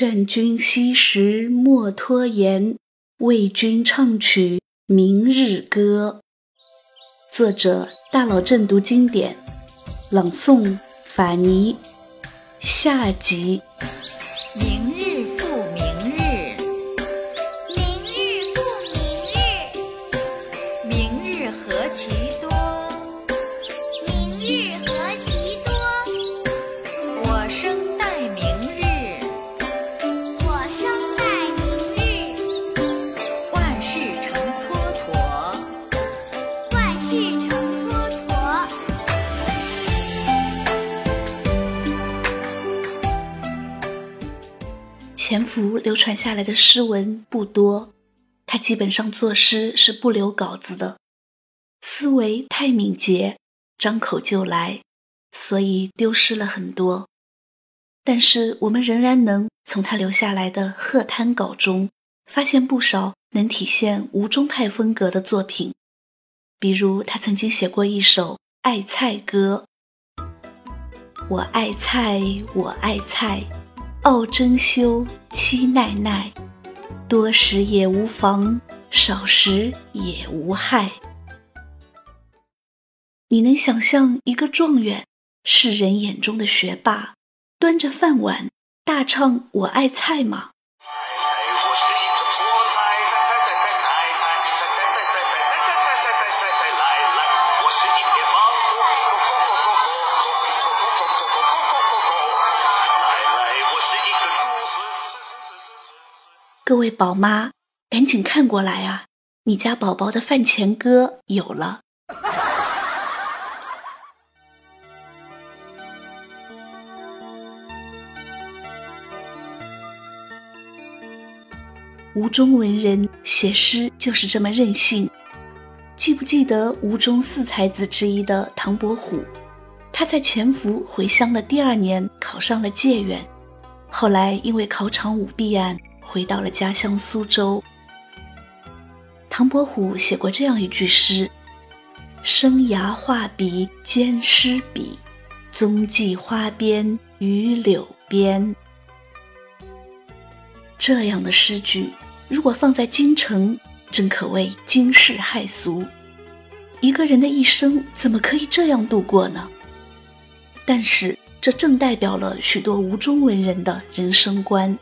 劝君惜时莫拖延，为君唱曲明日歌。作者：大佬正读经典，朗诵：法尼。下集。福流传下来的诗文不多，他基本上作诗是不留稿子的，思维太敏捷，张口就来，所以丢失了很多。但是我们仍然能从他留下来的贺滩稿中，发现不少能体现吴中派风格的作品，比如他曾经写过一首《爱菜歌》：我爱菜，我爱菜。傲珍馐妻奈奈，多食也无妨，少食也无害。你能想象一个状元，世人眼中的学霸，端着饭碗大唱《我爱菜》吗？各位宝妈，赶紧看过来啊！你家宝宝的饭前歌有了。吴中文人写诗就是这么任性。记不记得吴中四才子之一的唐伯虎？他在潜伏回乡的第二年考上了解元，后来因为考场舞弊案回到了家乡苏州。唐伯虎写过这样一句诗：“生涯画笔兼诗笔，踪迹花边与柳边。”这样的诗句，如果放在京城，真可谓惊世骇俗。一个人的一生怎么可以这样度过呢？但是，这正代表了许多吴中文人的人生观：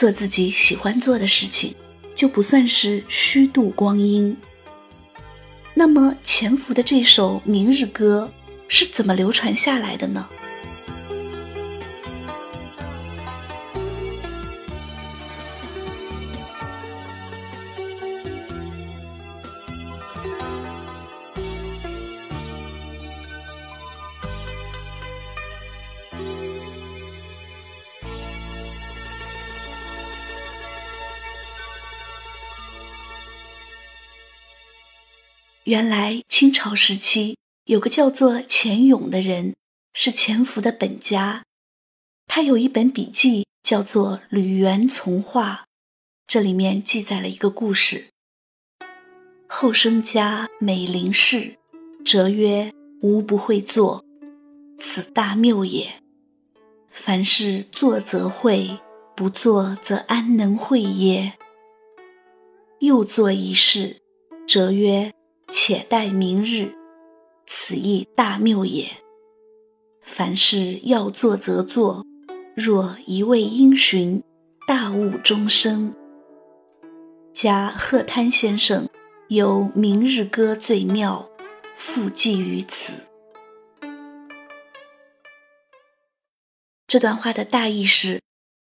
做自己喜欢做的事情，就不算是虚度光阴。那么，潜伏的这首《明日歌》是怎么流传下来的呢？原来清朝时期有个叫做钱勇的人，是钱福的本家。他有一本笔记，叫做《吕园从话》，这里面记载了一个故事：后生家美林氏，哲曰：“吾不会做，此大谬也。凡事做则会，不作则安能会耶？”又作一事，哲曰：且待明日，此亦大谬也。凡事要做则做，若一味因循，大误终生。加贺滩先生有《明日歌》最妙，附记于此。这段话的大意是：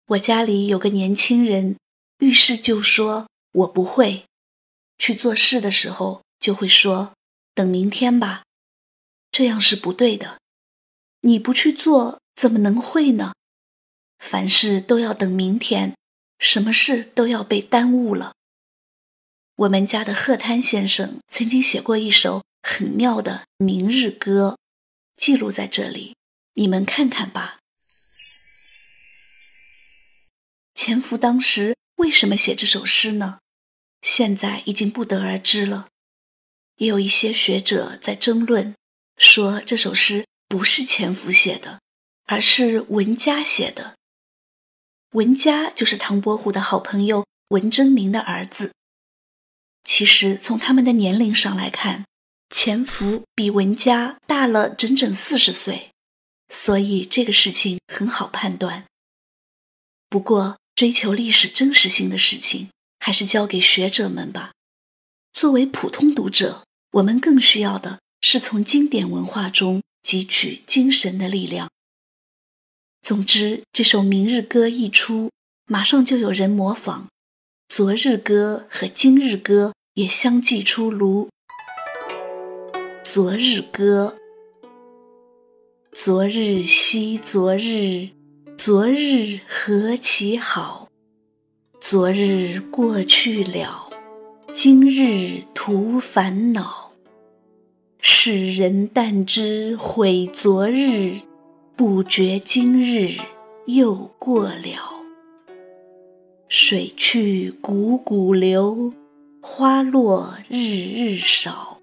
我家里有个年轻人，遇事就说我不会，去做事的时候。就会说：“等明天吧。”这样是不对的。你不去做，怎么能会呢？凡事都要等明天，什么事都要被耽误了。我们家的贺滩先生曾经写过一首很妙的《明日歌》，记录在这里，你们看看吧。钱福当时为什么写这首诗呢？现在已经不得而知了。也有一些学者在争论，说这首诗不是钱福写的，而是文家写的。文家就是唐伯虎的好朋友文征明的儿子。其实从他们的年龄上来看，钱福比文家大了整整四十岁，所以这个事情很好判断。不过，追求历史真实性的事情，还是交给学者们吧。作为普通读者，我们更需要的是从经典文化中汲取精神的力量。总之，这首《明日歌》一出，马上就有人模仿，《昨日歌》和《今日歌》也相继出炉。《昨日歌》：昨日惜昨日，昨日何其好！昨日过去了，今日徒烦恼。世人但知悔昨日。不觉今日又过了，水去汩汩流，花落日日少。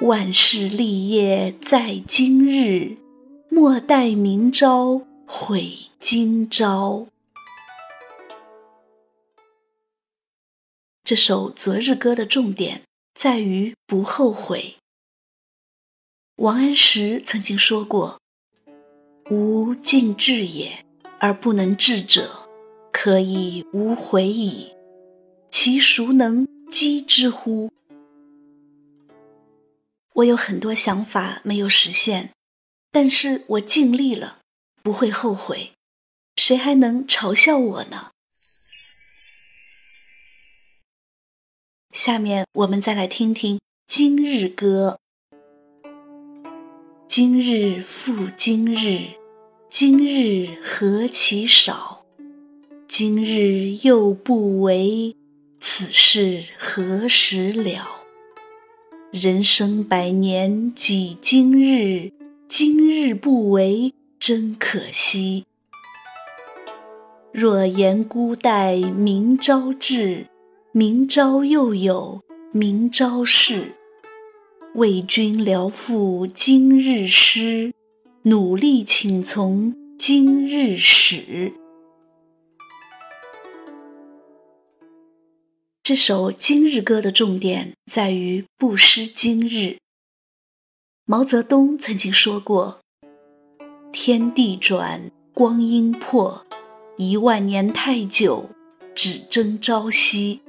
万事立业在今日，莫待明朝悔今朝。这首《昨日歌》的重点在于不后悔。王安石曾经说过。吾尽志也，而不能至者，可以无悔矣。其孰能击之乎？我有很多想法没有实现，但是我尽力了，不会后悔。谁还能嘲笑我呢？下面我们再来听听《今日歌》。今日复今日。今日何其少，今日又不为，此事何时了？人生百年几今日，今日不为真可惜。若言孤待明朝至，明朝又有明朝事。为君聊赋今日诗。努力，请从今日始。这首《今日歌》的重点在于不失今日。毛泽东曾经说过：“天地转，光阴迫，一万年太久，只争朝夕。”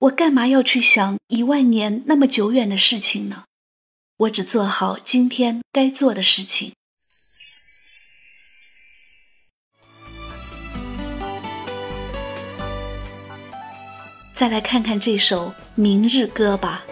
我干嘛要去想一万年那么久远的事情呢？我只做好今天该做的事情。再来看看这首《明日歌》吧。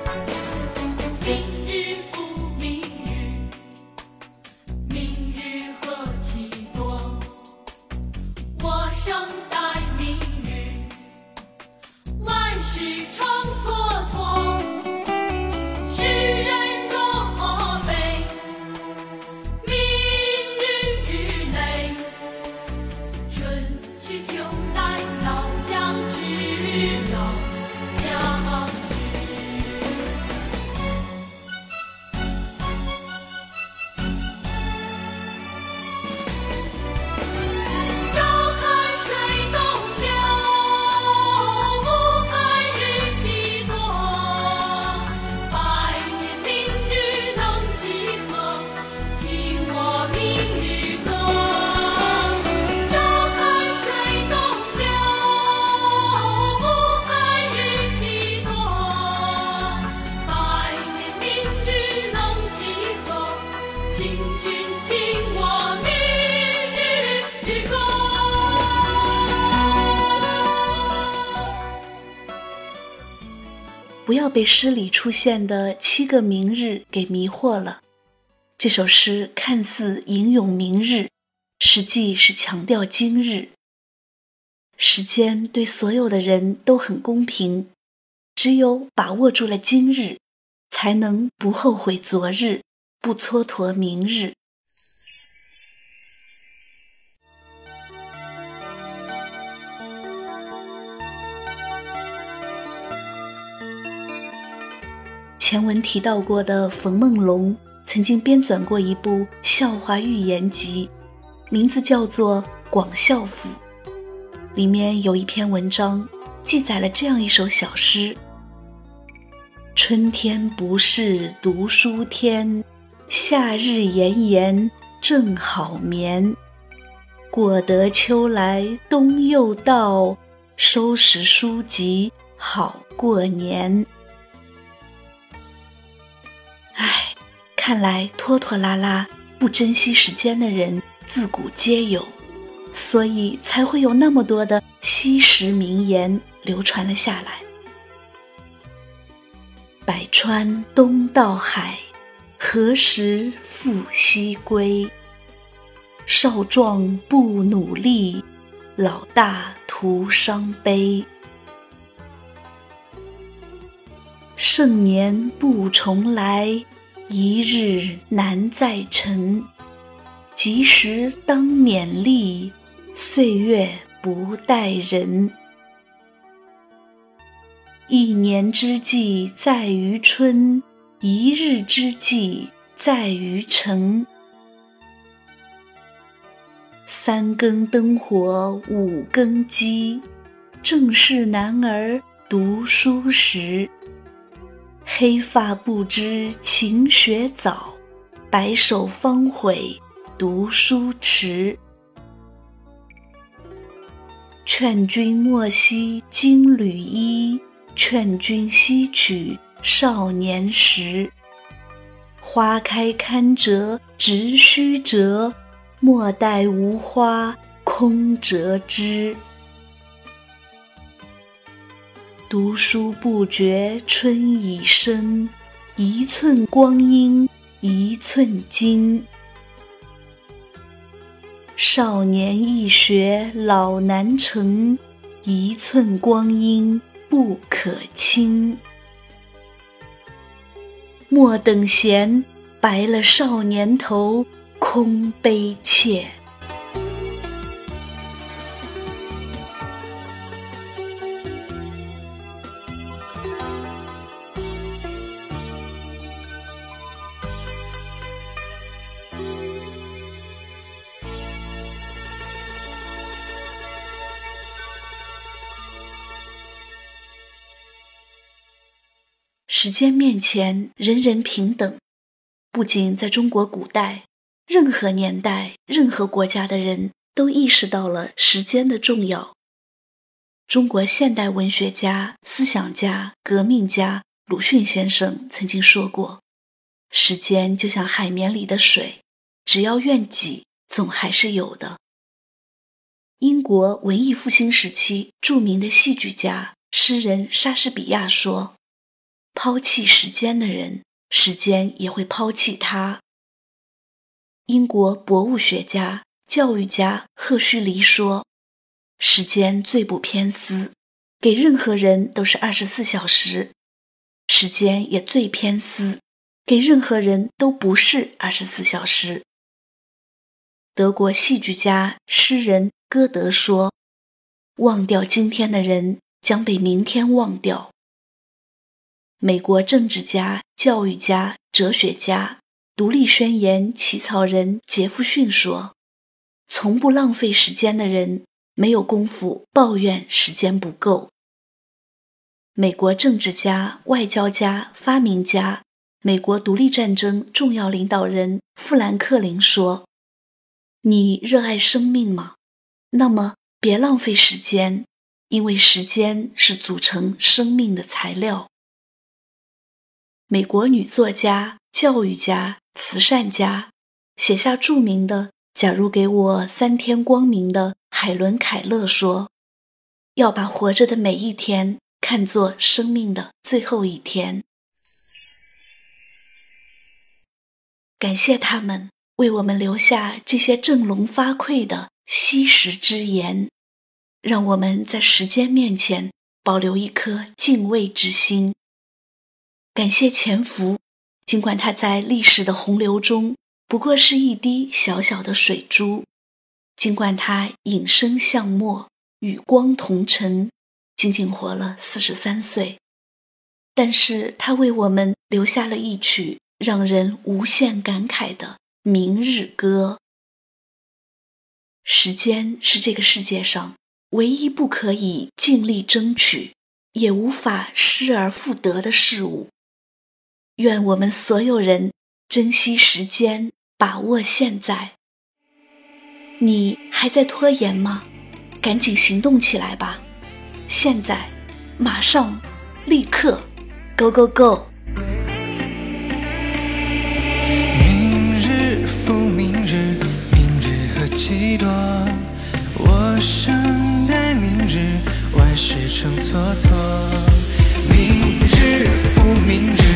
不要被诗里出现的七个明日给迷惑了。这首诗看似吟咏明日，实际是强调今日。时间对所有的人都很公平，只有把握住了今日，才能不后悔昨日，不蹉跎明日。前文提到过的冯梦龙曾经编纂过一部笑话寓言集，名字叫做《广孝府》，里面有一篇文章，记载了这样一首小诗：“春天不是读书天，夏日炎炎正好眠。过得秋来冬又到，收拾书籍好过年。”唉，看来拖拖拉拉、不珍惜时间的人自古皆有，所以才会有那么多的惜时名言流传了下来。百川东到海，何时复西归？少壮不努力，老大徒伤悲。盛年不重来，一日难再晨。及时当勉励，岁月不待人。一年之计在于春，一日之计在于晨。三更灯火五更鸡，正是男儿读书时。黑发不知勤学早，白首方悔读书迟。劝君莫惜金缕衣，劝君惜取少年时。花开堪折直须折，莫待无花空折枝。读书不觉春已深，一寸光阴一寸金。少年易学老难成，一寸光阴不可轻。莫等闲，白了少年头，空悲切。时间面前，人人平等。不仅在中国古代，任何年代、任何国家的人都意识到了时间的重要。中国现代文学家、思想家、革命家鲁迅先生曾经说过：“时间就像海绵里的水，只要愿挤，总还是有的。”英国文艺复兴时期著名的戏剧家、诗人莎士比亚说。抛弃时间的人，时间也会抛弃他。英国博物学家、教育家赫胥黎说：“时间最不偏私，给任何人都是二十四小时；时间也最偏私，给任何人都不是二十四小时。”德国戏剧家、诗人歌德说：“忘掉今天的人，将被明天忘掉。”美国政治家、教育家、哲学家、独立宣言起草人杰弗逊说：“从不浪费时间的人，没有功夫抱怨时间不够。”美国政治家、外交家、发明家、美国独立战争重要领导人富兰克林说：“你热爱生命吗？那么别浪费时间，因为时间是组成生命的材料。”美国女作家、教育家、慈善家，写下著名的《假如给我三天光明》的海伦·凯勒说：“要把活着的每一天看作生命的最后一天。”感谢他们为我们留下这些振聋发聩的惜时之言，让我们在时间面前保留一颗敬畏之心。感谢潜伏，尽管它在历史的洪流中不过是一滴小小的水珠；尽管它隐身向末，与光同尘，仅仅活了四十三岁，但是它为我们留下了一曲让人无限感慨的《明日歌》。时间是这个世界上唯一不可以尽力争取，也无法失而复得的事物。愿我们所有人珍惜时间，把握现在。你还在拖延吗？赶紧行动起来吧！现在，马上，立刻，Go Go Go！明日复明日，明日何其多。我生待明日，万事成蹉跎。明日复明日，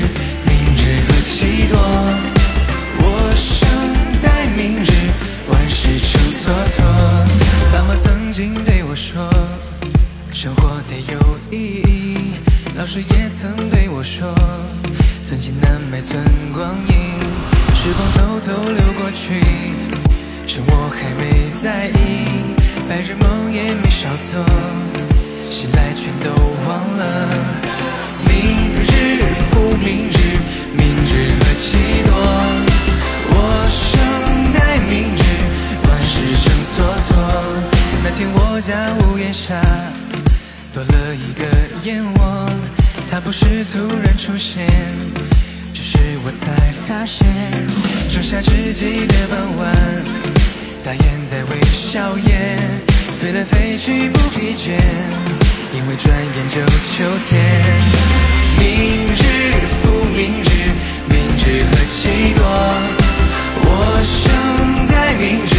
也没少做，醒来全都忘了。明日复明日，明日何其多。我生待明日，万事成蹉跎。那天我家屋檐下多了一个燕窝，它不是突然出现，只是我才发现，仲夏之际的傍晚，大雁在微笑，飞来飞去不疲倦，因为转眼就秋天。明日复明日，明日何其多，我生待明日，